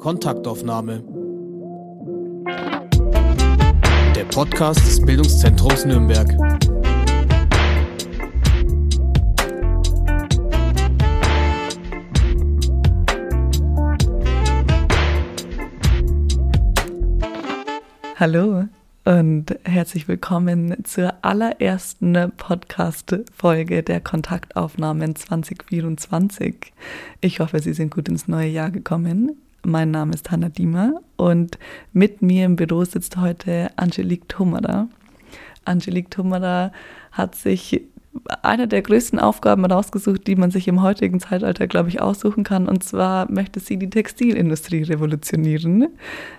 Kontaktaufnahme. Der Podcast des Bildungszentrums Nürnberg. Hallo und herzlich willkommen zur allerersten Podcast-Folge der Kontaktaufnahmen 2024. Ich hoffe, Sie sind gut ins neue Jahr gekommen. Mein Name ist Hanna Diemer und mit mir im Büro sitzt heute Angelique Tummerer. Angelique Tummerer hat sich eine der größten Aufgaben rausgesucht, die man sich im heutigen Zeitalter, glaube ich, aussuchen kann. Und zwar möchte sie die Textilindustrie revolutionieren.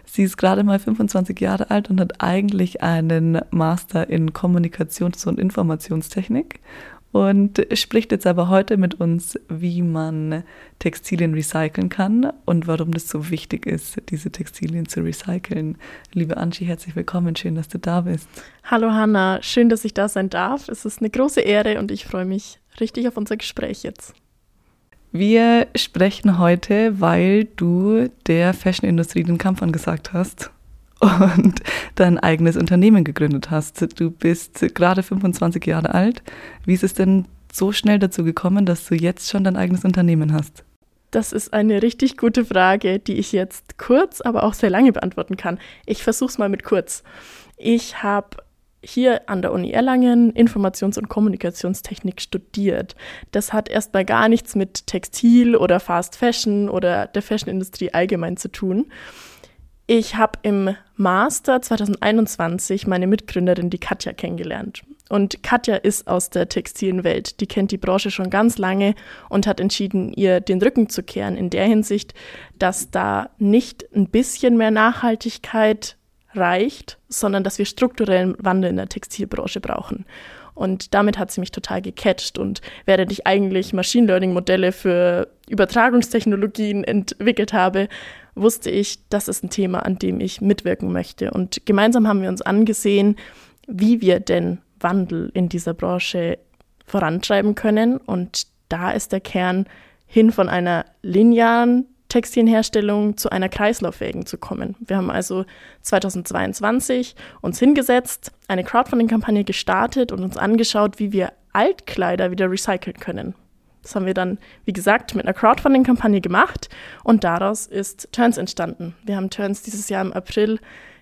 Sie ist gerade mal 25 Jahre alt und hat eigentlich einen Master in Kommunikations- und Informationstechnik und spricht jetzt aber heute mit uns, wie man Textilien recyceln kann und warum das so wichtig ist, diese Textilien zu recyceln. Liebe Angie, herzlich willkommen, schön, dass du da bist. Hallo Hanna, schön, dass ich da sein darf. Es ist eine große Ehre und ich freue mich richtig auf unser Gespräch jetzt. Wir sprechen heute, weil du der Fashionindustrie den Kampf angesagt hast und dein eigenes Unternehmen gegründet hast. Du bist gerade 25 Jahre alt. Wie ist es denn so schnell dazu gekommen, dass du jetzt schon dein eigenes Unternehmen hast? Das ist eine richtig gute Frage, die ich jetzt kurz, aber auch sehr lange beantworten kann. Ich versuche es mal mit kurz. Ich habe hier an der Uni Erlangen Informations- und Kommunikationstechnik studiert. Das hat erstmal gar nichts mit Textil oder Fast Fashion oder der Fashionindustrie allgemein zu tun. Ich habe im Master 2021 meine Mitgründerin, die Katja, kennengelernt. Und Katja ist aus der textilen Welt. Die kennt die Branche schon ganz lange und hat entschieden, ihr den Rücken zu kehren in der Hinsicht, dass da nicht ein bisschen mehr Nachhaltigkeit reicht, sondern dass wir strukturellen Wandel in der Textilbranche brauchen. Und damit hat sie mich total gecatcht. Und während ich eigentlich Machine Learning Modelle für Übertragungstechnologien entwickelt habe, wusste ich, das ist ein Thema, an dem ich mitwirken möchte. Und gemeinsam haben wir uns angesehen, wie wir denn Wandel in dieser Branche vorantreiben können. Und da ist der Kern hin von einer linearen Textilherstellung zu einer kreislauffähigen zu kommen. Wir haben also 2022 uns hingesetzt, eine Crowdfunding-Kampagne gestartet und uns angeschaut, wie wir Altkleider wieder recyceln können. Das haben wir dann, wie gesagt, mit einer Crowdfunding-Kampagne gemacht und daraus ist Turns entstanden. Wir haben Turns dieses Jahr im April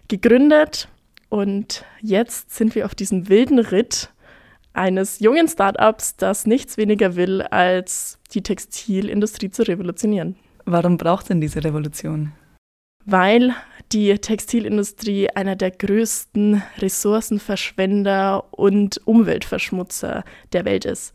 gegründet und jetzt sind wir auf diesem wilden Ritt eines jungen Startups, das nichts weniger will, als die Textilindustrie zu revolutionieren. Warum braucht denn diese Revolution? Weil die Textilindustrie einer der größten Ressourcenverschwender und Umweltverschmutzer der Welt ist.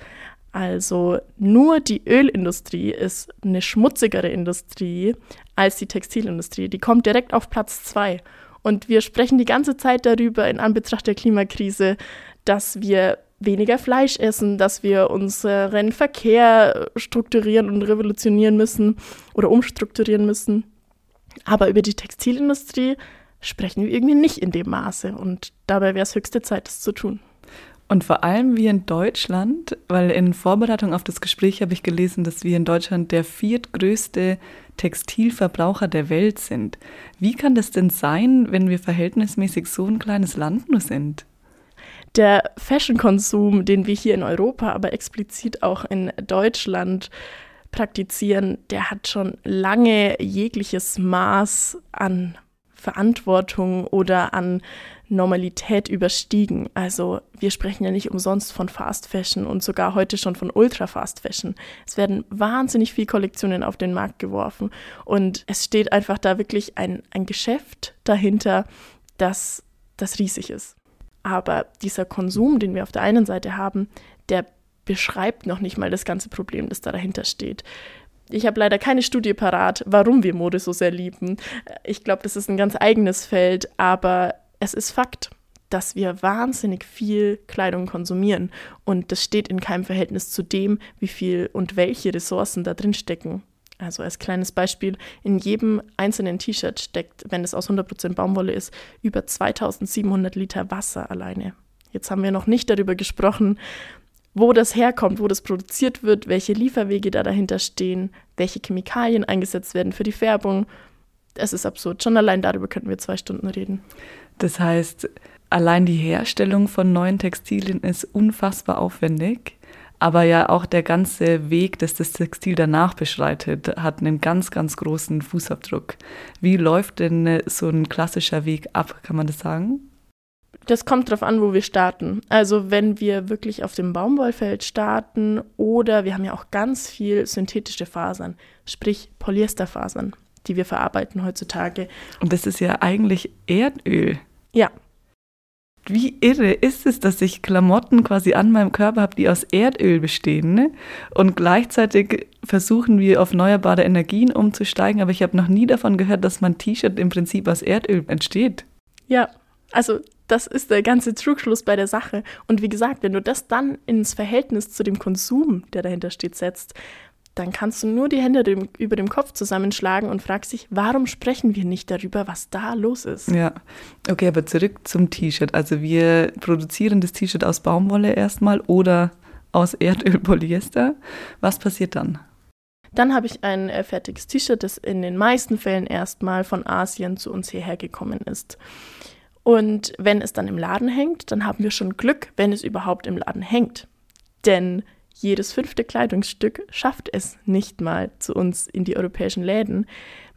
Also nur die Ölindustrie ist eine schmutzigere Industrie als die Textilindustrie. Die kommt direkt auf Platz zwei. Und wir sprechen die ganze Zeit darüber in Anbetracht der Klimakrise, dass wir weniger Fleisch essen, dass wir unseren Verkehr strukturieren und revolutionieren müssen oder umstrukturieren müssen. Aber über die Textilindustrie sprechen wir irgendwie nicht in dem Maße. Und dabei wäre es höchste Zeit, das zu tun. Und vor allem wir in Deutschland, weil in Vorbereitung auf das Gespräch habe ich gelesen, dass wir in Deutschland der viertgrößte Textilverbraucher der Welt sind. Wie kann das denn sein, wenn wir verhältnismäßig so ein kleines Land nur sind? Der Fashion-Konsum, den wir hier in Europa, aber explizit auch in Deutschland praktizieren, der hat schon lange jegliches Maß an Verantwortung oder an Normalität überstiegen. Also wir sprechen ja nicht umsonst von Fast Fashion und sogar heute schon von Ultra Fast Fashion. Es werden wahnsinnig viele Kollektionen auf den Markt geworfen und es steht einfach da wirklich ein, ein Geschäft dahinter, das, das riesig ist. Aber dieser Konsum, den wir auf der einen Seite haben, der beschreibt noch nicht mal das ganze Problem, das da dahinter steht. Ich habe leider keine Studie parat, warum wir Mode so sehr lieben. Ich glaube, das ist ein ganz eigenes Feld, aber es ist Fakt, dass wir wahnsinnig viel Kleidung konsumieren und das steht in keinem Verhältnis zu dem, wie viel und welche Ressourcen da drin stecken. Also als kleines Beispiel, in jedem einzelnen T-Shirt steckt, wenn es aus 100% Baumwolle ist, über 2700 Liter Wasser alleine. Jetzt haben wir noch nicht darüber gesprochen, wo das herkommt, wo das produziert wird, welche Lieferwege da dahinter stehen, welche Chemikalien eingesetzt werden für die Färbung es ist absurd. Schon allein darüber könnten wir zwei Stunden reden. Das heißt, allein die Herstellung von neuen Textilien ist unfassbar aufwendig. Aber ja auch der ganze Weg, dass das Textil danach beschreitet, hat einen ganz, ganz großen Fußabdruck. Wie läuft denn so ein klassischer Weg ab, kann man das sagen? Das kommt darauf an, wo wir starten. Also wenn wir wirklich auf dem Baumwollfeld starten oder wir haben ja auch ganz viel synthetische Fasern, sprich Polyesterfasern, die wir verarbeiten heutzutage. Und das ist ja eigentlich Erdöl. Ja. Wie irre ist es, dass ich Klamotten quasi an meinem Körper habe, die aus Erdöl bestehen. Ne? Und gleichzeitig versuchen wir auf erneuerbare Energien umzusteigen, aber ich habe noch nie davon gehört, dass mein T-Shirt im Prinzip aus Erdöl entsteht. Ja, also das ist der ganze Trugschluss bei der Sache. Und wie gesagt, wenn du das dann ins Verhältnis zu dem Konsum, der dahinter steht, setzt, dann kannst du nur die Hände dem, über dem Kopf zusammenschlagen und fragst dich, warum sprechen wir nicht darüber, was da los ist? Ja, okay, aber zurück zum T-Shirt. Also wir produzieren das T-Shirt aus Baumwolle erstmal oder aus Erdöl, Polyester. Was passiert dann? Dann habe ich ein äh, fertiges T-Shirt, das in den meisten Fällen erstmal von Asien zu uns hierher gekommen ist. Und wenn es dann im Laden hängt, dann haben wir schon Glück, wenn es überhaupt im Laden hängt. Denn jedes fünfte Kleidungsstück schafft es nicht mal zu uns in die europäischen Läden.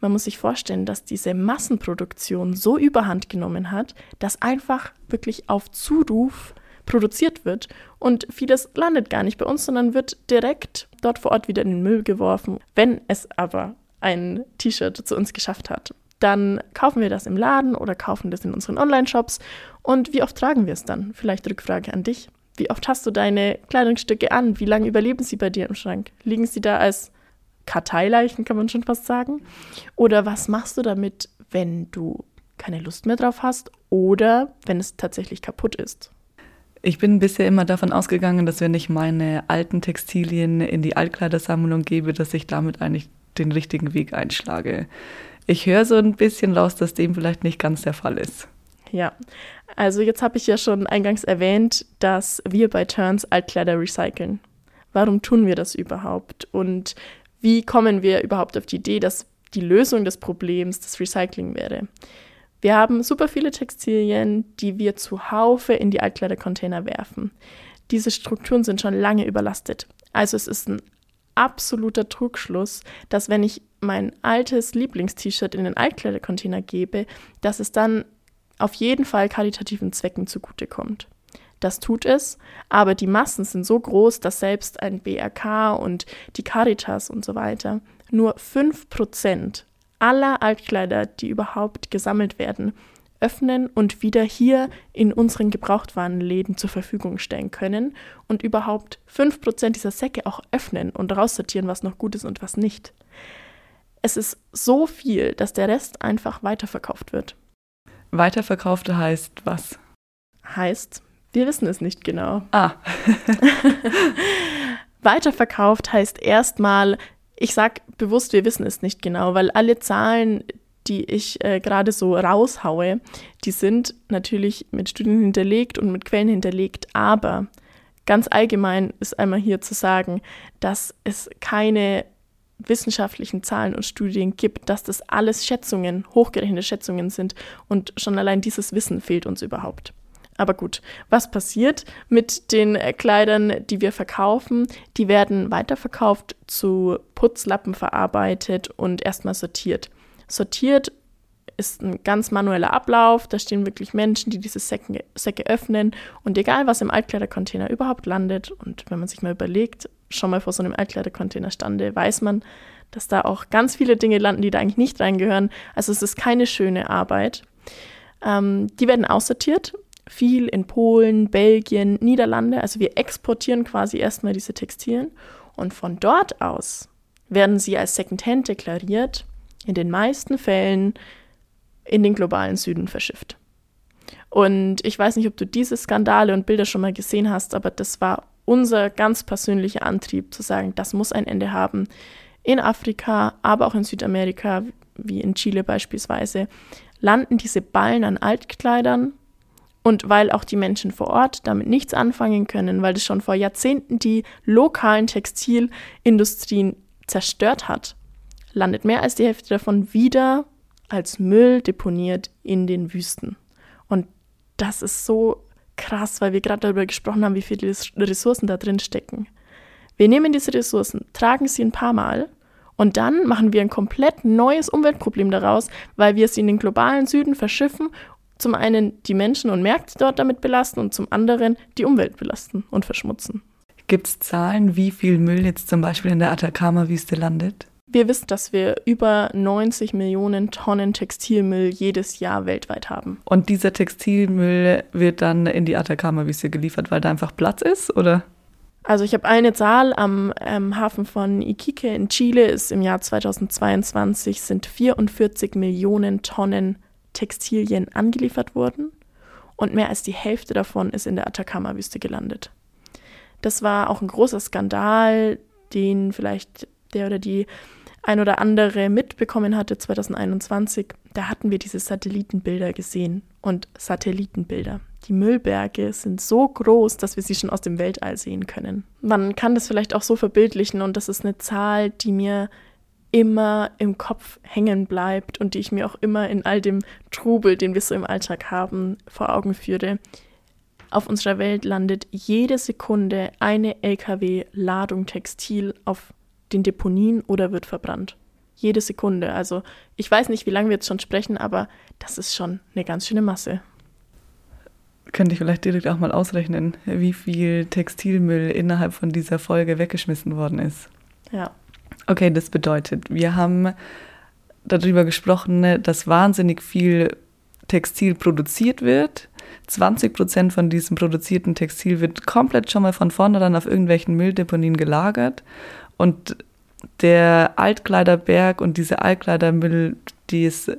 Man muss sich vorstellen, dass diese Massenproduktion so überhand genommen hat, dass einfach wirklich auf Zuruf produziert wird und vieles landet gar nicht bei uns, sondern wird direkt dort vor Ort wieder in den Müll geworfen. Wenn es aber ein T-Shirt zu uns geschafft hat, dann kaufen wir das im Laden oder kaufen das in unseren Online-Shops. Und wie oft tragen wir es dann? Vielleicht Rückfrage an dich. Wie oft hast du deine Kleidungsstücke an? Wie lange überleben sie bei dir im Schrank? Liegen sie da als Karteileichen, kann man schon fast sagen? Oder was machst du damit, wenn du keine Lust mehr drauf hast oder wenn es tatsächlich kaputt ist? Ich bin bisher immer davon ausgegangen, dass wenn ich meine alten Textilien in die Altkleidersammlung gebe, dass ich damit eigentlich den richtigen Weg einschlage ich höre so ein bisschen raus, dass dem vielleicht nicht ganz der Fall ist. Ja, also jetzt habe ich ja schon eingangs erwähnt, dass wir bei Turns Altkleider recyceln. Warum tun wir das überhaupt? Und wie kommen wir überhaupt auf die Idee, dass die Lösung des Problems das Recycling wäre? Wir haben super viele Textilien, die wir zuhaufe in die Altkleidercontainer werfen. Diese Strukturen sind schon lange überlastet. Also es ist ein absoluter Trugschluss, dass wenn ich mein altes Lieblingst-T-Shirt in den Altkleidercontainer gebe, dass es dann auf jeden Fall karitativen Zwecken zugutekommt. Das tut es, aber die Massen sind so groß, dass selbst ein BRK und die Caritas und so weiter nur 5% aller Altkleider, die überhaupt gesammelt werden, öffnen und wieder hier in unseren Gebrauchtwarenläden zur Verfügung stellen können und überhaupt 5% dieser Säcke auch öffnen und raussortieren, was noch gut ist und was nicht. Es ist so viel, dass der Rest einfach weiterverkauft wird. Weiterverkauft heißt was? Heißt, wir wissen es nicht genau. Ah. Weiterverkauft heißt erstmal, ich sage bewusst, wir wissen es nicht genau, weil alle Zahlen, die ich äh, gerade so raushaue, die sind natürlich mit Studien hinterlegt und mit Quellen hinterlegt, aber ganz allgemein ist einmal hier zu sagen, dass es keine wissenschaftlichen Zahlen und Studien gibt, dass das alles Schätzungen, hochgerechnete Schätzungen sind und schon allein dieses Wissen fehlt uns überhaupt. Aber gut, was passiert mit den äh, Kleidern, die wir verkaufen? Die werden weiterverkauft, zu Putzlappen verarbeitet und erstmal sortiert. Sortiert ist ein ganz manueller Ablauf. Da stehen wirklich Menschen, die diese Säcke, Säcke öffnen. Und egal, was im Altkleidercontainer überhaupt landet, und wenn man sich mal überlegt, schon mal vor so einem Altkleidercontainer stande, weiß man, dass da auch ganz viele Dinge landen, die da eigentlich nicht reingehören. Also es ist keine schöne Arbeit. Ähm, die werden aussortiert, viel in Polen, Belgien, Niederlande. Also wir exportieren quasi erstmal diese Textilien und von dort aus werden sie als Secondhand deklariert, in den meisten Fällen in den globalen Süden verschifft. Und ich weiß nicht, ob du diese Skandale und Bilder schon mal gesehen hast, aber das war unser ganz persönlicher Antrieb, zu sagen, das muss ein Ende haben. In Afrika, aber auch in Südamerika, wie in Chile beispielsweise, landen diese Ballen an Altkleidern. Und weil auch die Menschen vor Ort damit nichts anfangen können, weil das schon vor Jahrzehnten die lokalen Textilindustrien zerstört hat, landet mehr als die Hälfte davon wieder als Müll deponiert in den Wüsten. Und das ist so krass, weil wir gerade darüber gesprochen haben, wie viele Ressourcen da drin stecken. Wir nehmen diese Ressourcen, tragen sie ein paar Mal und dann machen wir ein komplett neues Umweltproblem daraus, weil wir sie in den globalen Süden verschiffen, zum einen die Menschen und Märkte dort damit belasten und zum anderen die Umwelt belasten und verschmutzen. Gibt es Zahlen, wie viel Müll jetzt zum Beispiel in der Atacama-Wüste landet? Wir wissen, dass wir über 90 Millionen Tonnen Textilmüll jedes Jahr weltweit haben. Und dieser Textilmüll wird dann in die Atacama-Wüste geliefert, weil da einfach Platz ist, oder? Also ich habe eine Zahl am ähm, Hafen von Iquique in Chile ist im Jahr 2022 sind 44 Millionen Tonnen Textilien angeliefert worden und mehr als die Hälfte davon ist in der Atacama-Wüste gelandet. Das war auch ein großer Skandal, den vielleicht der oder die ein oder andere mitbekommen hatte 2021, da hatten wir diese Satellitenbilder gesehen und Satellitenbilder. Die Müllberge sind so groß, dass wir sie schon aus dem Weltall sehen können. Man kann das vielleicht auch so verbildlichen und das ist eine Zahl, die mir immer im Kopf hängen bleibt und die ich mir auch immer in all dem Trubel, den wir so im Alltag haben, vor Augen führe. Auf unserer Welt landet jede Sekunde eine Lkw-Ladung Textil auf den Deponien oder wird verbrannt. Jede Sekunde. Also ich weiß nicht, wie lange wir jetzt schon sprechen, aber das ist schon eine ganz schöne Masse. Könnte ich vielleicht direkt auch mal ausrechnen, wie viel Textilmüll innerhalb von dieser Folge weggeschmissen worden ist. Ja. Okay, das bedeutet, wir haben darüber gesprochen, dass wahnsinnig viel Textil produziert wird. 20 Prozent von diesem produzierten Textil wird komplett schon mal von vornherein auf irgendwelchen Mülldeponien gelagert. Und der Altkleiderberg und diese Altkleidermüll, die es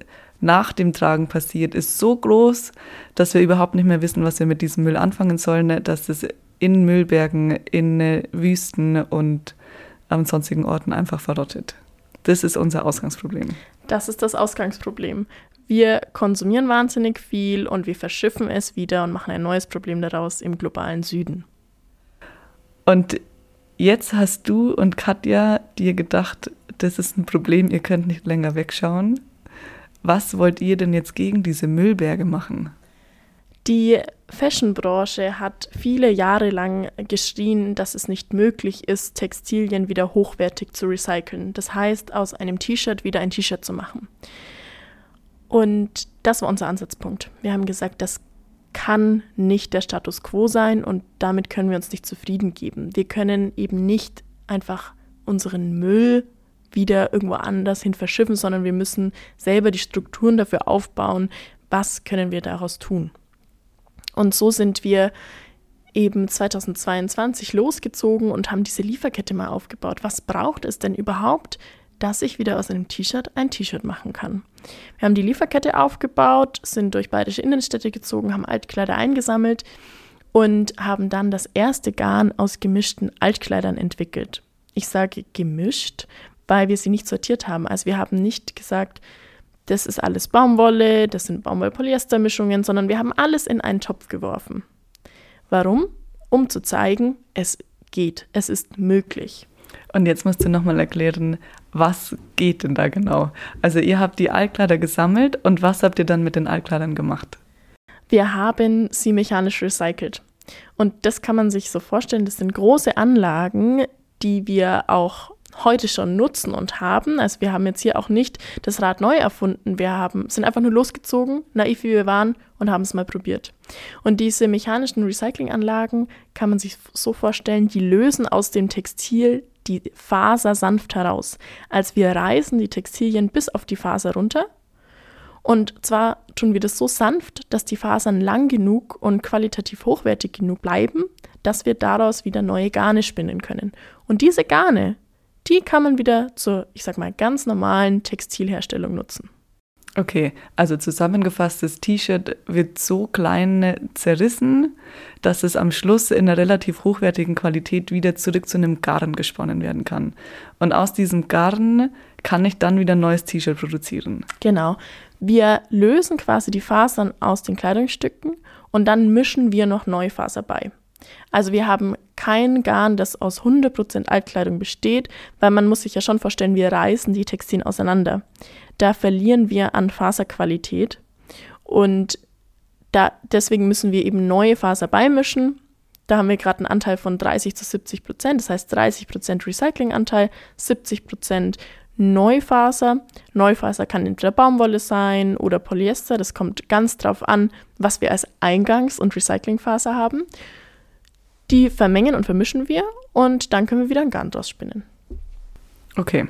nach dem Tragen passiert, ist so groß, dass wir überhaupt nicht mehr wissen, was wir mit diesem Müll anfangen sollen, dass es in Müllbergen, in Wüsten und an sonstigen Orten einfach verrottet. Das ist unser Ausgangsproblem. Das ist das Ausgangsproblem. Wir konsumieren wahnsinnig viel und wir verschiffen es wieder und machen ein neues Problem daraus im globalen Süden. Und Jetzt hast du und Katja dir gedacht, das ist ein Problem, ihr könnt nicht länger wegschauen. Was wollt ihr denn jetzt gegen diese Müllberge machen? Die Fashionbranche hat viele Jahre lang geschrien, dass es nicht möglich ist, Textilien wieder hochwertig zu recyceln. Das heißt, aus einem T-Shirt wieder ein T-Shirt zu machen. Und das war unser Ansatzpunkt. Wir haben gesagt, das kann nicht der Status quo sein und damit können wir uns nicht zufrieden geben. Wir können eben nicht einfach unseren Müll wieder irgendwo anders hin verschiffen, sondern wir müssen selber die Strukturen dafür aufbauen, was können wir daraus tun. Und so sind wir eben 2022 losgezogen und haben diese Lieferkette mal aufgebaut. Was braucht es denn überhaupt, dass ich wieder aus einem T-Shirt ein T-Shirt machen kann. Wir haben die Lieferkette aufgebaut, sind durch bayerische Innenstädte gezogen, haben Altkleider eingesammelt und haben dann das erste Garn aus gemischten Altkleidern entwickelt. Ich sage gemischt, weil wir sie nicht sortiert haben. Also wir haben nicht gesagt, das ist alles Baumwolle, das sind Baumwoll-Polyester-Mischungen, sondern wir haben alles in einen Topf geworfen. Warum? Um zu zeigen, es geht, es ist möglich. Und jetzt musst du nochmal erklären, was geht denn da genau? Also ihr habt die Altkleider gesammelt und was habt ihr dann mit den Altkleidern gemacht? Wir haben sie mechanisch recycelt. Und das kann man sich so vorstellen, das sind große Anlagen, die wir auch heute schon nutzen und haben. Also wir haben jetzt hier auch nicht das Rad neu erfunden. Wir haben, sind einfach nur losgezogen, naiv wie wir waren und haben es mal probiert. Und diese mechanischen Recyclinganlagen kann man sich so vorstellen, die lösen aus dem Textil die Faser sanft heraus. Als wir reißen die Textilien bis auf die Faser runter. Und zwar tun wir das so sanft, dass die Fasern lang genug und qualitativ hochwertig genug bleiben, dass wir daraus wieder neue Garne spinnen können. Und diese Garne, die kann man wieder zur, ich sag mal, ganz normalen Textilherstellung nutzen. Okay, also zusammengefasst, das T-Shirt wird so klein zerrissen, dass es am Schluss in einer relativ hochwertigen Qualität wieder zurück zu einem Garn gesponnen werden kann. Und aus diesem Garn kann ich dann wieder ein neues T-Shirt produzieren. Genau. Wir lösen quasi die Fasern aus den Kleidungsstücken und dann mischen wir noch neue Faser bei. Also wir haben kein Garn, das aus 100% Altkleidung besteht, weil man muss sich ja schon vorstellen, wir reißen die Textilien auseinander. Da verlieren wir an Faserqualität und da, deswegen müssen wir eben neue Faser beimischen. Da haben wir gerade einen Anteil von 30 zu 70 Prozent, das heißt 30 Prozent Recyclinganteil, 70 Prozent Neufaser. Neufaser kann entweder Baumwolle sein oder Polyester. Das kommt ganz drauf an, was wir als Eingangs- und Recyclingfaser haben. Die vermengen und vermischen wir und dann können wir wieder ein Garn draus spinnen. Okay.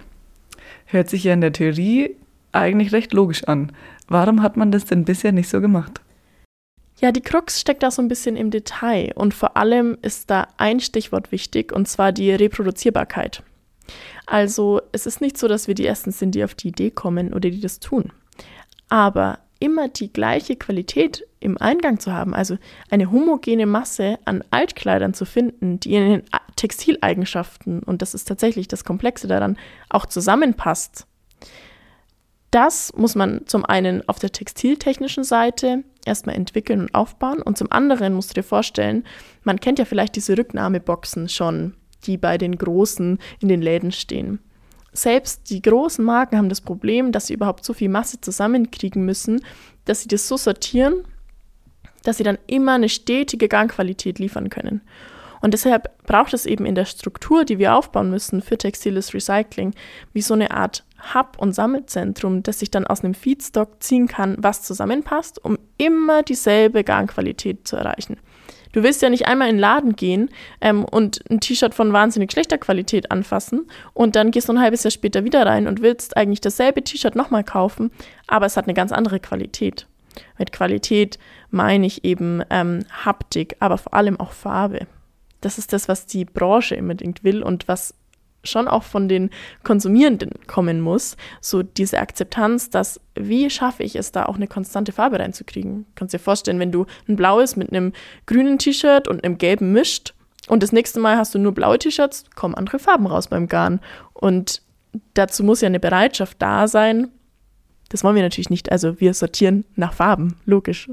Hört sich ja in der Theorie eigentlich recht logisch an. Warum hat man das denn bisher nicht so gemacht? Ja, die Krux steckt da so ein bisschen im Detail und vor allem ist da ein Stichwort wichtig und zwar die Reproduzierbarkeit. Also es ist nicht so, dass wir die Ersten sind, die auf die Idee kommen oder die das tun. Aber immer die gleiche Qualität im Eingang zu haben, also eine homogene Masse an Altkleidern zu finden, die in den Textileigenschaften, und das ist tatsächlich das Komplexe daran, auch zusammenpasst. Das muss man zum einen auf der textiltechnischen Seite erstmal entwickeln und aufbauen und zum anderen musst du dir vorstellen, man kennt ja vielleicht diese Rücknahmeboxen schon, die bei den Großen in den Läden stehen. Selbst die großen Marken haben das Problem, dass sie überhaupt so viel Masse zusammenkriegen müssen, dass sie das so sortieren, dass sie dann immer eine stetige Gangqualität liefern können. Und deshalb braucht es eben in der Struktur, die wir aufbauen müssen für textiles Recycling, wie so eine Art Hub- und Sammelzentrum, das sich dann aus einem Feedstock ziehen kann, was zusammenpasst, um immer dieselbe Gangqualität zu erreichen. Du willst ja nicht einmal in den Laden gehen ähm, und ein T-Shirt von wahnsinnig schlechter Qualität anfassen und dann gehst du ein halbes Jahr später wieder rein und willst eigentlich dasselbe T-Shirt nochmal kaufen, aber es hat eine ganz andere Qualität. Mit Qualität meine ich eben ähm, Haptik, aber vor allem auch Farbe. Das ist das, was die Branche unbedingt will und was schon auch von den Konsumierenden kommen muss, so diese Akzeptanz, dass wie schaffe ich es da auch eine konstante Farbe reinzukriegen? Kannst dir vorstellen, wenn du ein blaues mit einem grünen T-Shirt und einem gelben mischt und das nächste Mal hast du nur blaue T-Shirts, kommen andere Farben raus beim Garn und dazu muss ja eine Bereitschaft da sein. Das wollen wir natürlich nicht, also wir sortieren nach Farben, logisch.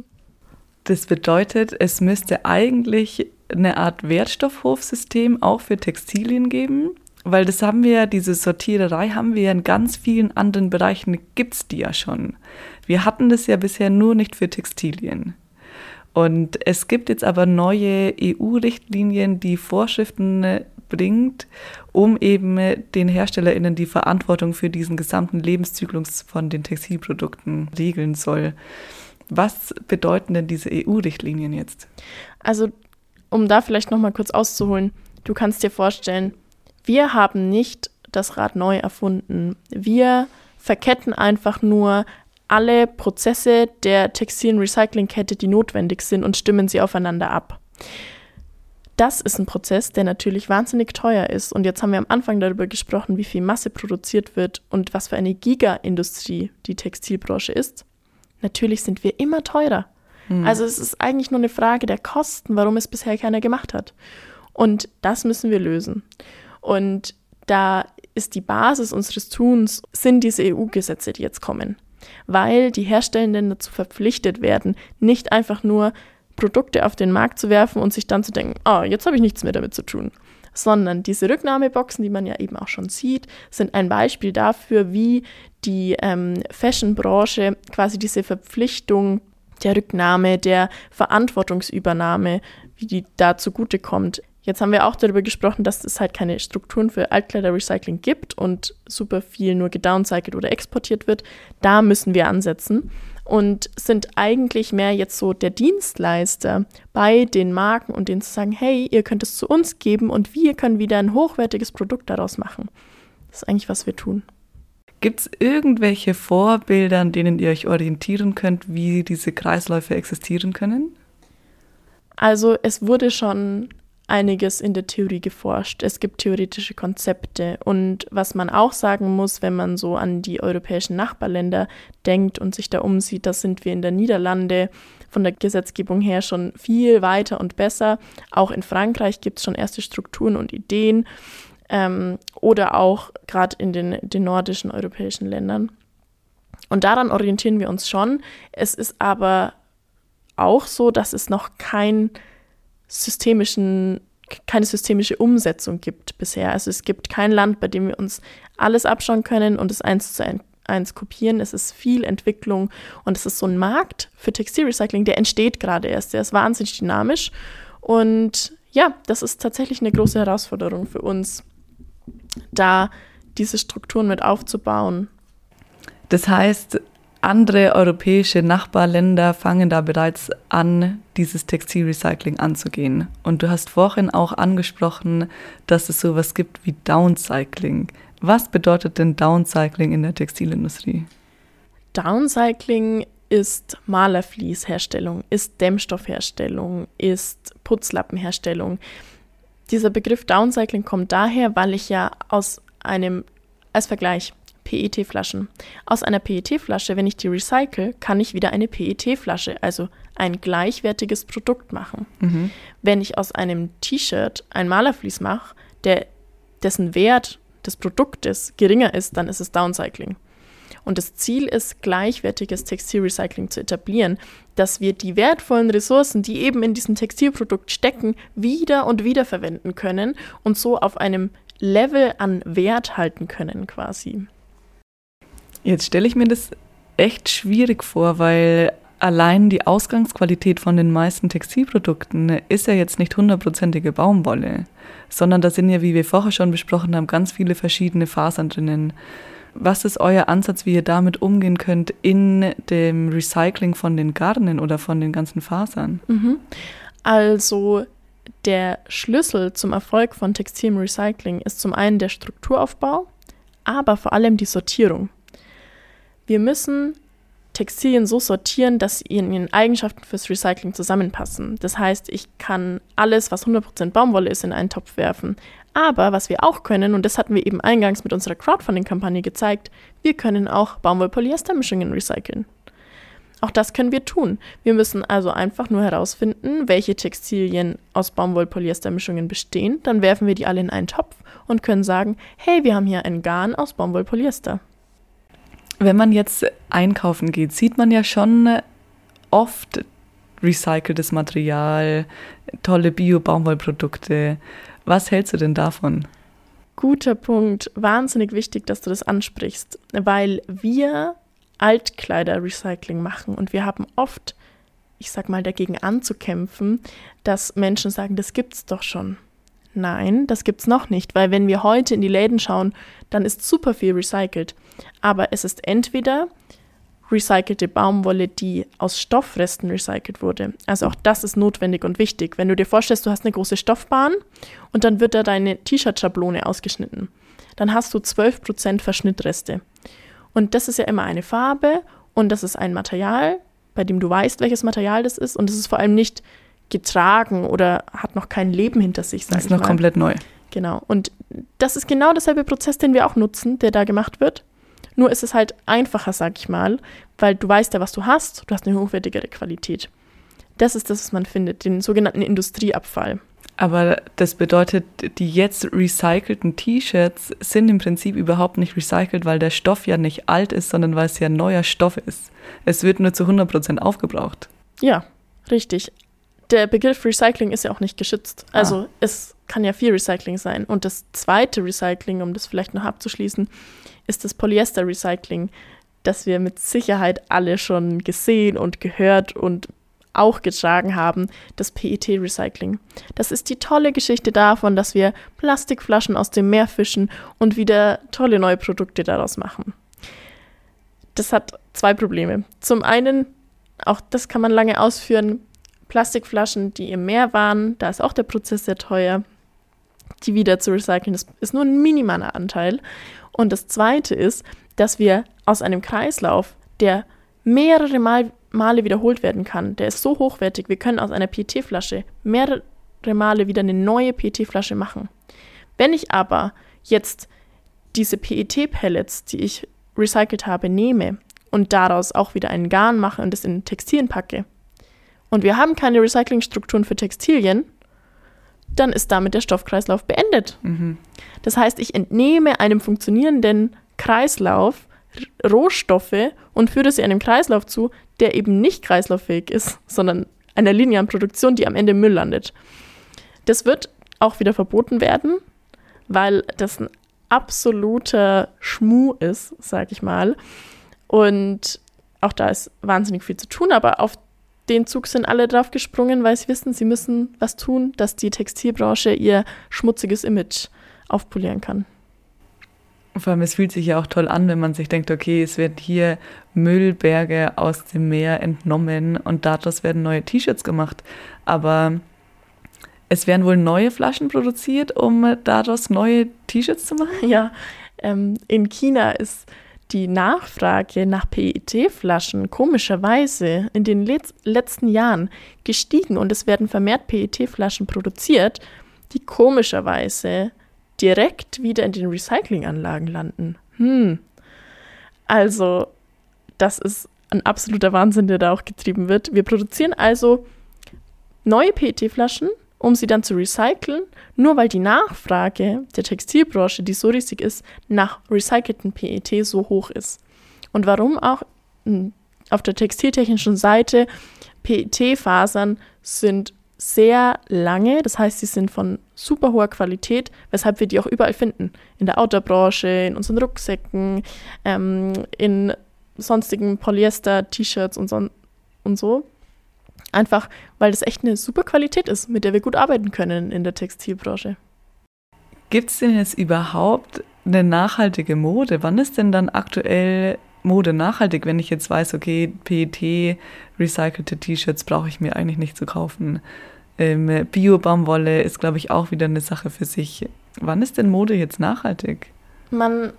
Das bedeutet, es müsste eigentlich eine Art Wertstoffhofsystem auch für Textilien geben, weil das haben wir ja, diese Sortiererei haben wir ja in ganz vielen anderen Bereichen, gibt es die ja schon. Wir hatten das ja bisher nur nicht für Textilien. Und es gibt jetzt aber neue EU-Richtlinien, die Vorschriften äh, bringt, um eben den HerstellerInnen die Verantwortung für diesen gesamten Lebenszyklus von den Textilprodukten regeln soll. Was bedeuten denn diese EU-Richtlinien jetzt? Also, um da vielleicht nochmal kurz auszuholen, du kannst dir vorstellen, wir haben nicht das Rad neu erfunden. Wir verketten einfach nur alle Prozesse der textilen Recyclingkette, die notwendig sind, und stimmen sie aufeinander ab. Das ist ein Prozess, der natürlich wahnsinnig teuer ist. Und jetzt haben wir am Anfang darüber gesprochen, wie viel Masse produziert wird und was für eine Giga-Industrie die Textilbranche ist. Natürlich sind wir immer teurer. Mhm. Also es ist eigentlich nur eine Frage der Kosten, warum es bisher keiner gemacht hat. Und das müssen wir lösen. Und da ist die Basis unseres Tuns, sind diese EU-Gesetze, die jetzt kommen. Weil die Herstellenden dazu verpflichtet werden, nicht einfach nur Produkte auf den Markt zu werfen und sich dann zu denken, oh, jetzt habe ich nichts mehr damit zu tun. Sondern diese Rücknahmeboxen, die man ja eben auch schon sieht, sind ein Beispiel dafür, wie die ähm, Fashion-Branche quasi diese Verpflichtung der Rücknahme, der Verantwortungsübernahme, wie die da zugutekommt, Jetzt haben wir auch darüber gesprochen, dass es halt keine Strukturen für Altkleiderrecycling gibt und super viel nur gedowncycelt oder exportiert wird. Da müssen wir ansetzen und sind eigentlich mehr jetzt so der Dienstleister bei den Marken und denen zu sagen, hey, ihr könnt es zu uns geben und wir können wieder ein hochwertiges Produkt daraus machen. Das ist eigentlich, was wir tun. Gibt es irgendwelche Vorbilder, an denen ihr euch orientieren könnt, wie diese Kreisläufe existieren können? Also es wurde schon einiges in der Theorie geforscht. Es gibt theoretische Konzepte. Und was man auch sagen muss, wenn man so an die europäischen Nachbarländer denkt und sich da umsieht, da sind wir in der Niederlande von der Gesetzgebung her schon viel weiter und besser. Auch in Frankreich gibt es schon erste Strukturen und Ideen. Ähm, oder auch gerade in den, den nordischen europäischen Ländern. Und daran orientieren wir uns schon. Es ist aber auch so, dass es noch kein systemischen, keine systemische Umsetzung gibt bisher. Also es gibt kein Land, bei dem wir uns alles abschauen können und es eins zu eins kopieren. Es ist viel Entwicklung und es ist so ein Markt für Textilrecycling, der entsteht gerade erst. Der ist wahnsinnig dynamisch und ja, das ist tatsächlich eine große Herausforderung für uns, da diese Strukturen mit aufzubauen. Das heißt, andere europäische Nachbarländer fangen da bereits an, dieses Textilrecycling anzugehen. Und du hast vorhin auch angesprochen, dass es sowas gibt wie Downcycling. Was bedeutet denn Downcycling in der Textilindustrie? Downcycling ist Malerfließherstellung, ist Dämmstoffherstellung, ist Putzlappenherstellung. Dieser Begriff Downcycling kommt daher, weil ich ja aus einem, als Vergleich, PET-Flaschen. Aus einer PET-Flasche, wenn ich die recycle, kann ich wieder eine PET-Flasche, also ein gleichwertiges Produkt machen. Mhm. Wenn ich aus einem T-Shirt ein Malerflies mache, der, dessen Wert des Produktes geringer ist, dann ist es Downcycling. Und das Ziel ist, gleichwertiges Textilrecycling zu etablieren, dass wir die wertvollen Ressourcen, die eben in diesem Textilprodukt stecken, wieder und wieder verwenden können und so auf einem Level an Wert halten können quasi. Jetzt stelle ich mir das echt schwierig vor, weil allein die Ausgangsqualität von den meisten Textilprodukten ist ja jetzt nicht hundertprozentige Baumwolle, sondern da sind ja, wie wir vorher schon besprochen haben, ganz viele verschiedene Fasern drinnen. Was ist euer Ansatz, wie ihr damit umgehen könnt in dem Recycling von den Garnen oder von den ganzen Fasern? Mhm. Also der Schlüssel zum Erfolg von textilem Recycling ist zum einen der Strukturaufbau, aber vor allem die Sortierung. Wir müssen Textilien so sortieren, dass sie in ihren Eigenschaften fürs Recycling zusammenpassen. Das heißt, ich kann alles, was 100% Baumwolle ist, in einen Topf werfen. Aber was wir auch können, und das hatten wir eben eingangs mit unserer Crowdfunding-Kampagne gezeigt, wir können auch Baumwoll-Polyester-Mischungen recyceln. Auch das können wir tun. Wir müssen also einfach nur herausfinden, welche Textilien aus Baumwoll-Polyester-Mischungen bestehen. Dann werfen wir die alle in einen Topf und können sagen, hey, wir haben hier ein Garn aus Baumwoll-Polyester. Wenn man jetzt einkaufen geht, sieht man ja schon oft recyceltes Material, tolle Bio-Baumwollprodukte. Was hältst du denn davon? Guter Punkt. Wahnsinnig wichtig, dass du das ansprichst, weil wir Altkleider-Recycling machen und wir haben oft, ich sag mal, dagegen anzukämpfen, dass Menschen sagen, das gibt's doch schon. Nein, das gibt's noch nicht, weil wenn wir heute in die Läden schauen, dann ist super viel recycelt. Aber es ist entweder recycelte Baumwolle, die aus Stoffresten recycelt wurde. Also auch das ist notwendig und wichtig. Wenn du dir vorstellst, du hast eine große Stoffbahn und dann wird da deine T-Shirt-Schablone ausgeschnitten. Dann hast du 12% Verschnittreste. Und das ist ja immer eine Farbe und das ist ein Material, bei dem du weißt, welches Material das ist. Und es ist vor allem nicht getragen oder hat noch kein Leben hinter sich. das ist noch mal. komplett neu. Genau. Und das ist genau derselbe Prozess, den wir auch nutzen, der da gemacht wird. Nur ist es halt einfacher, sag ich mal, weil du weißt ja, was du hast. Du hast eine hochwertigere Qualität. Das ist das, was man findet, den sogenannten Industrieabfall. Aber das bedeutet, die jetzt recycelten T-Shirts sind im Prinzip überhaupt nicht recycelt, weil der Stoff ja nicht alt ist, sondern weil es ja neuer Stoff ist. Es wird nur zu 100% aufgebraucht. Ja, richtig der Begriff Recycling ist ja auch nicht geschützt. Ah. Also ah. es kann ja viel Recycling sein. Und das zweite Recycling, um das vielleicht noch abzuschließen, ist das Polyester-Recycling, das wir mit Sicherheit alle schon gesehen und gehört und auch getragen haben, das PET-Recycling. Das ist die tolle Geschichte davon, dass wir Plastikflaschen aus dem Meer fischen und wieder tolle neue Produkte daraus machen. Das hat zwei Probleme. Zum einen, auch das kann man lange ausführen, Plastikflaschen, die im Meer waren, da ist auch der Prozess sehr teuer. Die wieder zu recyceln, das ist nur ein minimaler Anteil. Und das Zweite ist, dass wir aus einem Kreislauf, der mehrere Mal, Male wiederholt werden kann, der ist so hochwertig, wir können aus einer PET-Flasche mehrere Male wieder eine neue PET-Flasche machen. Wenn ich aber jetzt diese PET-Pellets, die ich recycelt habe, nehme und daraus auch wieder einen Garn mache und es in Textilien packe, und wir haben keine Recyclingstrukturen für Textilien, dann ist damit der Stoffkreislauf beendet. Mhm. Das heißt, ich entnehme einem funktionierenden Kreislauf Rohstoffe und führe sie einem Kreislauf zu, der eben nicht kreislauffähig ist, sondern einer linearen Produktion, die am Ende im Müll landet. Das wird auch wieder verboten werden, weil das ein absoluter Schmuh ist, sag ich mal. Und auch da ist wahnsinnig viel zu tun, aber auf den Zug sind alle drauf gesprungen, weil sie wissen, sie müssen was tun, dass die Textilbranche ihr schmutziges Image aufpolieren kann. Vor allem, es fühlt sich ja auch toll an, wenn man sich denkt, okay, es werden hier Müllberge aus dem Meer entnommen und daraus werden neue T-Shirts gemacht. Aber es werden wohl neue Flaschen produziert, um daraus neue T-Shirts zu machen? Ja, ähm, in China ist die Nachfrage nach PET-Flaschen komischerweise in den Let letzten Jahren gestiegen und es werden vermehrt PET-Flaschen produziert, die komischerweise direkt wieder in den Recyclinganlagen landen. Hm. Also, das ist ein absoluter Wahnsinn, der da auch getrieben wird. Wir produzieren also neue PET-Flaschen, um sie dann zu recyceln, nur weil die Nachfrage der Textilbranche, die so riesig ist, nach recycelten PET so hoch ist. Und warum auch hm, auf der textiltechnischen Seite PET-Fasern sind sehr lange, das heißt, sie sind von super hoher Qualität, weshalb wir die auch überall finden. In der Outdoor-Branche, in unseren Rucksäcken, ähm, in sonstigen Polyester-T-Shirts und so, und so. Einfach, weil das echt eine super Qualität ist, mit der wir gut arbeiten können in der Textilbranche. Gibt es denn jetzt überhaupt eine nachhaltige Mode? Wann ist denn dann aktuell Mode nachhaltig, wenn ich jetzt weiß, okay, PET, recycelte T-Shirts brauche ich mir eigentlich nicht zu kaufen. Ähm, Bio-Baumwolle ist, glaube ich, auch wieder eine Sache für sich. Wann ist denn Mode jetzt nachhaltig? Man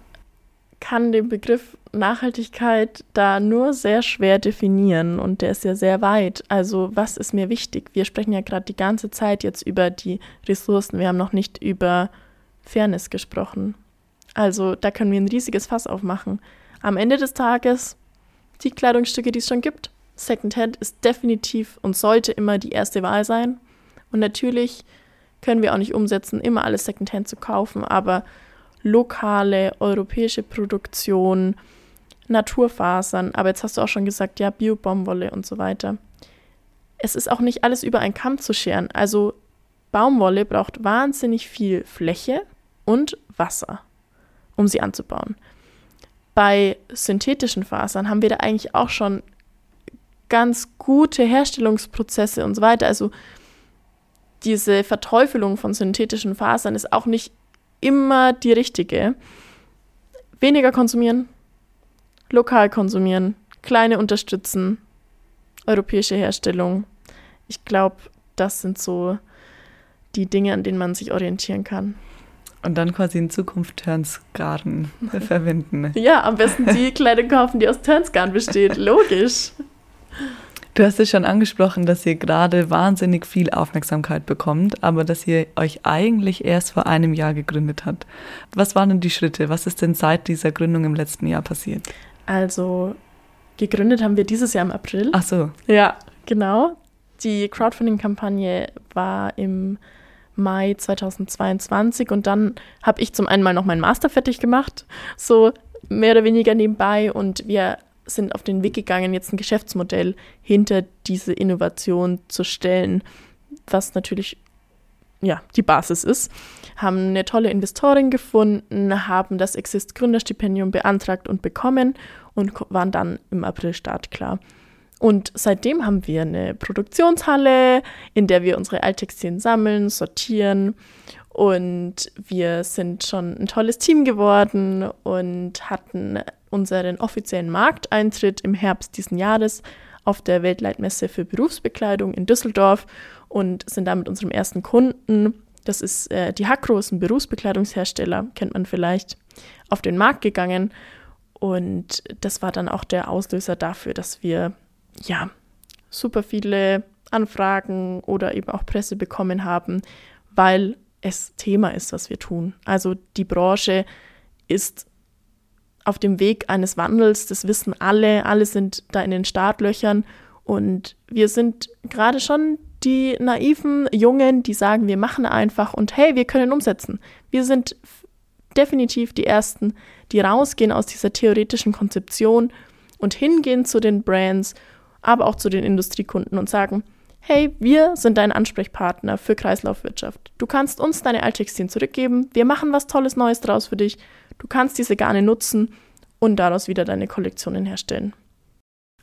kann den Begriff Nachhaltigkeit da nur sehr schwer definieren und der ist ja sehr weit. Also was ist mir wichtig? Wir sprechen ja gerade die ganze Zeit jetzt über die Ressourcen. Wir haben noch nicht über Fairness gesprochen. Also da können wir ein riesiges Fass aufmachen am Ende des Tages die Kleidungsstücke, die es schon gibt. Secondhand ist definitiv und sollte immer die erste Wahl sein. Und natürlich können wir auch nicht umsetzen, immer alles Secondhand zu kaufen, aber lokale europäische Produktion, Naturfasern, aber jetzt hast du auch schon gesagt, ja, Bio-Baumwolle und so weiter. Es ist auch nicht alles über einen Kamm zu scheren. Also Baumwolle braucht wahnsinnig viel Fläche und Wasser, um sie anzubauen bei synthetischen Fasern haben wir da eigentlich auch schon ganz gute Herstellungsprozesse und so weiter. Also diese Verteufelung von synthetischen Fasern ist auch nicht immer die richtige. Weniger konsumieren, lokal konsumieren, kleine unterstützen, europäische Herstellung. Ich glaube, das sind so die Dinge, an denen man sich orientieren kann. Und dann quasi in Zukunft Turnsgarn verwenden. Ja, am besten die Kleidung kaufen, die aus Turnsgarn besteht. Logisch. Du hast es schon angesprochen, dass ihr gerade wahnsinnig viel Aufmerksamkeit bekommt, aber dass ihr euch eigentlich erst vor einem Jahr gegründet habt. Was waren denn die Schritte? Was ist denn seit dieser Gründung im letzten Jahr passiert? Also, gegründet haben wir dieses Jahr im April. Ach so. Ja, genau. Die Crowdfunding-Kampagne war im Mai 2022 und dann habe ich zum einen mal noch meinen Master fertig gemacht, so mehr oder weniger nebenbei und wir sind auf den Weg gegangen, jetzt ein Geschäftsmodell hinter diese Innovation zu stellen, was natürlich ja, die Basis ist, haben eine tolle Investorin gefunden, haben das Exist Gründerstipendium beantragt und bekommen und waren dann im April startklar. Und seitdem haben wir eine Produktionshalle, in der wir unsere Alttextilien sammeln, sortieren. Und wir sind schon ein tolles Team geworden und hatten unseren offiziellen Markteintritt im Herbst diesen Jahres auf der Weltleitmesse für Berufsbekleidung in Düsseldorf und sind da mit unserem ersten Kunden, das ist äh, die Hakro, ist ein Berufsbekleidungshersteller, kennt man vielleicht, auf den Markt gegangen. Und das war dann auch der Auslöser dafür, dass wir ja, super viele Anfragen oder eben auch Presse bekommen haben, weil es Thema ist, was wir tun. Also die Branche ist auf dem Weg eines Wandels, das wissen alle, alle sind da in den Startlöchern und wir sind gerade schon die naiven Jungen, die sagen, wir machen einfach und hey, wir können umsetzen. Wir sind definitiv die Ersten, die rausgehen aus dieser theoretischen Konzeption und hingehen zu den Brands aber auch zu den Industriekunden und sagen, hey, wir sind dein Ansprechpartner für Kreislaufwirtschaft. Du kannst uns deine Alttextilien zurückgeben, wir machen was Tolles Neues draus für dich, du kannst diese Garne nutzen und daraus wieder deine Kollektionen herstellen.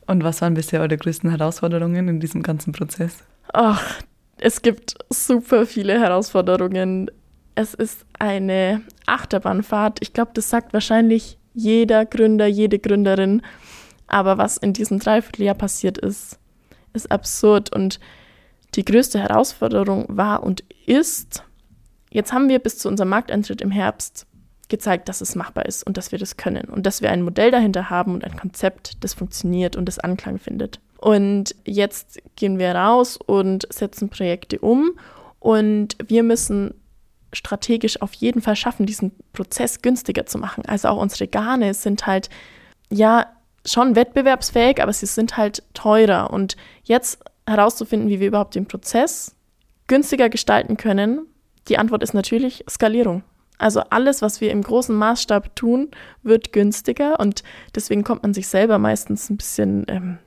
Und was waren bisher eure größten Herausforderungen in diesem ganzen Prozess? Ach, es gibt super viele Herausforderungen. Es ist eine Achterbahnfahrt. Ich glaube, das sagt wahrscheinlich jeder Gründer, jede Gründerin. Aber was in diesem Dreivierteljahr passiert ist, ist absurd. Und die größte Herausforderung war und ist, jetzt haben wir bis zu unserem Markteintritt im Herbst gezeigt, dass es machbar ist und dass wir das können und dass wir ein Modell dahinter haben und ein Konzept, das funktioniert und das Anklang findet. Und jetzt gehen wir raus und setzen Projekte um und wir müssen strategisch auf jeden Fall schaffen, diesen Prozess günstiger zu machen. Also auch unsere Garne sind halt, ja, schon wettbewerbsfähig, aber sie sind halt teurer. Und jetzt herauszufinden, wie wir überhaupt den Prozess günstiger gestalten können, die Antwort ist natürlich Skalierung. Also alles, was wir im großen Maßstab tun, wird günstiger und deswegen kommt man sich selber meistens ein bisschen ähm,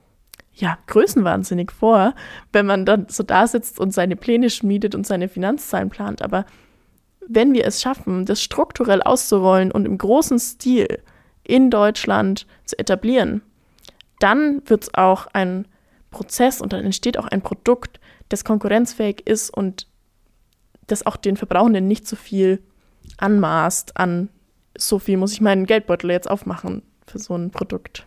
ja, größenwahnsinnig vor, wenn man dann so da sitzt und seine Pläne schmiedet und seine Finanzzahlen plant. Aber wenn wir es schaffen, das strukturell auszurollen und im großen Stil in Deutschland zu etablieren, dann wird es auch ein Prozess und dann entsteht auch ein Produkt, das konkurrenzfähig ist und das auch den Verbrauchenden nicht so viel anmaßt an, so viel muss ich meinen Geldbeutel jetzt aufmachen für so ein Produkt.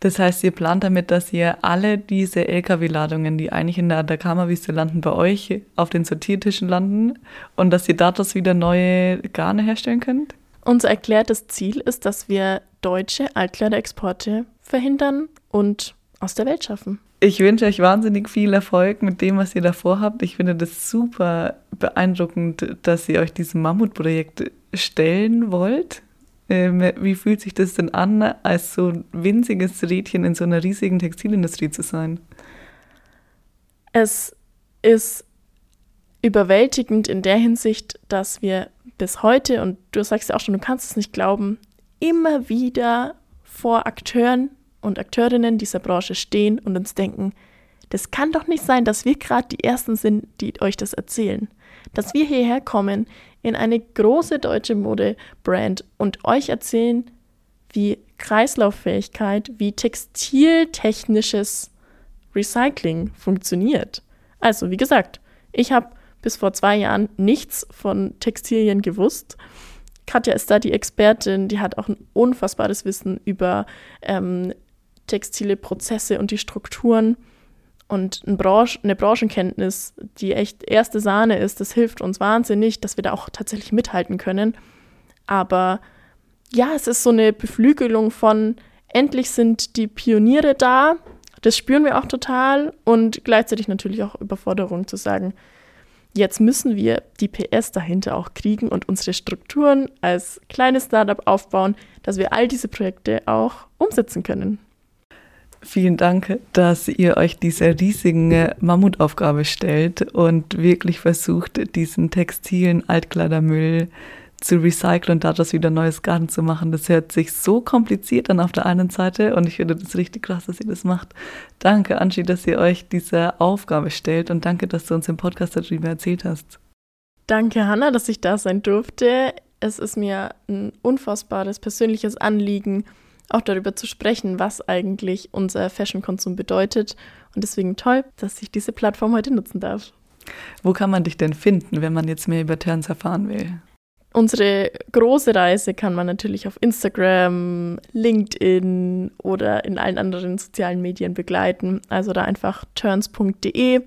Das heißt, ihr plant damit, dass ihr alle diese LKW-Ladungen, die eigentlich in der Atacama-Wüste landen, bei euch auf den Sortiertischen landen und dass ihr daraus wieder neue Garne herstellen könnt? Unser erklärtes Ziel ist, dass wir deutsche Altkleiderexporte verhindern und aus der Welt schaffen. Ich wünsche euch wahnsinnig viel Erfolg mit dem, was ihr davor habt. Ich finde das super beeindruckend, dass ihr euch diesem Mammutprojekt stellen wollt. Ähm, wie fühlt sich das denn an, als so ein winziges Rädchen in so einer riesigen Textilindustrie zu sein? Es ist überwältigend in der Hinsicht, dass wir bis heute, und du sagst ja auch schon, du kannst es nicht glauben, immer wieder vor Akteuren und Akteurinnen dieser Branche stehen und uns denken, das kann doch nicht sein, dass wir gerade die Ersten sind, die euch das erzählen. Dass wir hierher kommen in eine große deutsche Modebrand und euch erzählen, wie Kreislauffähigkeit, wie textiltechnisches Recycling funktioniert. Also, wie gesagt, ich habe bis vor zwei Jahren nichts von Textilien gewusst Katja ist da die Expertin, die hat auch ein unfassbares Wissen über ähm, textile Prozesse und die Strukturen und ein Branche, eine Branchenkenntnis, die echt erste Sahne ist. Das hilft uns wahnsinnig, dass wir da auch tatsächlich mithalten können. Aber ja, es ist so eine Beflügelung von, endlich sind die Pioniere da. Das spüren wir auch total und gleichzeitig natürlich auch Überforderung zu sagen, Jetzt müssen wir die PS dahinter auch kriegen und unsere Strukturen als kleines Startup aufbauen, dass wir all diese Projekte auch umsetzen können. Vielen Dank, dass ihr euch dieser riesigen Mammutaufgabe stellt und wirklich versucht, diesen textilen Altkleidermüll zu recyceln und daraus wieder neues Garten zu machen. Das hört sich so kompliziert an auf der einen Seite und ich finde das richtig krass, dass ihr das macht. Danke, Angie, dass ihr euch diese Aufgabe stellt und danke, dass du uns im Podcast darüber erzählt hast. Danke, Hanna, dass ich da sein durfte. Es ist mir ein unfassbares persönliches Anliegen, auch darüber zu sprechen, was eigentlich unser Fashion-Konsum bedeutet. Und deswegen toll, dass ich diese Plattform heute nutzen darf. Wo kann man dich denn finden, wenn man jetzt mehr über Turns erfahren will? Unsere große Reise kann man natürlich auf Instagram, LinkedIn oder in allen anderen sozialen Medien begleiten. Also da einfach turns.de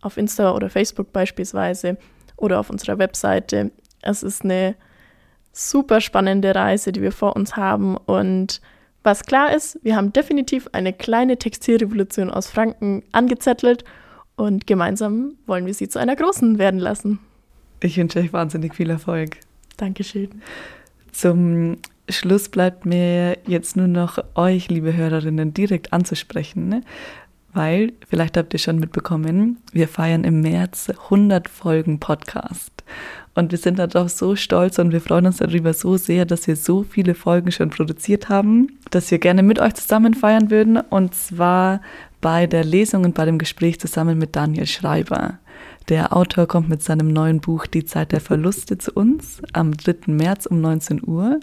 auf Insta oder Facebook beispielsweise oder auf unserer Webseite. Es ist eine super spannende Reise, die wir vor uns haben. Und was klar ist, wir haben definitiv eine kleine Textilrevolution aus Franken angezettelt und gemeinsam wollen wir sie zu einer großen werden lassen. Ich wünsche euch wahnsinnig viel Erfolg. Dankeschön. Zum Schluss bleibt mir jetzt nur noch euch, liebe Hörerinnen, direkt anzusprechen, ne? weil, vielleicht habt ihr schon mitbekommen, wir feiern im März 100 Folgen Podcast. Und wir sind darauf so stolz und wir freuen uns darüber so sehr, dass wir so viele Folgen schon produziert haben, dass wir gerne mit euch zusammen feiern würden. Und zwar bei der Lesung und bei dem Gespräch zusammen mit Daniel Schreiber. Der Autor kommt mit seinem neuen Buch Die Zeit der Verluste zu uns am 3. März um 19 Uhr.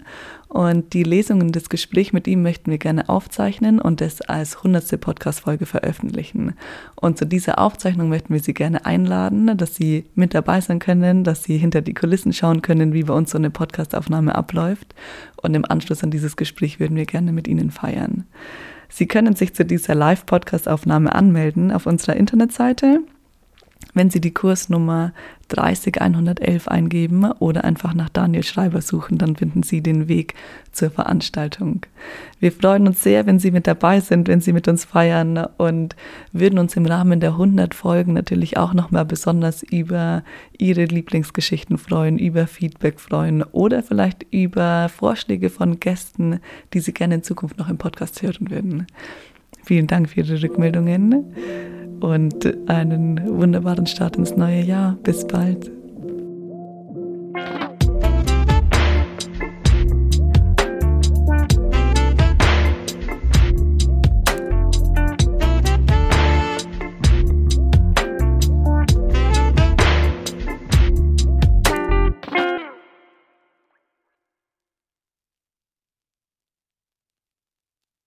Und die Lesung und das Gespräch mit ihm möchten wir gerne aufzeichnen und das als 100. Podcast-Folge veröffentlichen. Und zu dieser Aufzeichnung möchten wir Sie gerne einladen, dass Sie mit dabei sein können, dass Sie hinter die Kulissen schauen können, wie bei uns so eine Podcastaufnahme abläuft. Und im Anschluss an dieses Gespräch würden wir gerne mit Ihnen feiern. Sie können sich zu dieser Live-Podcast-Aufnahme anmelden auf unserer Internetseite wenn Sie die Kursnummer 30111 eingeben oder einfach nach Daniel Schreiber suchen, dann finden Sie den Weg zur Veranstaltung. Wir freuen uns sehr, wenn Sie mit dabei sind, wenn Sie mit uns feiern und würden uns im Rahmen der 100 Folgen natürlich auch nochmal besonders über Ihre Lieblingsgeschichten freuen, über Feedback freuen oder vielleicht über Vorschläge von Gästen, die Sie gerne in Zukunft noch im Podcast hören würden. Vielen Dank für Ihre Rückmeldungen und einen wunderbaren Start ins neue Jahr. Bis bald.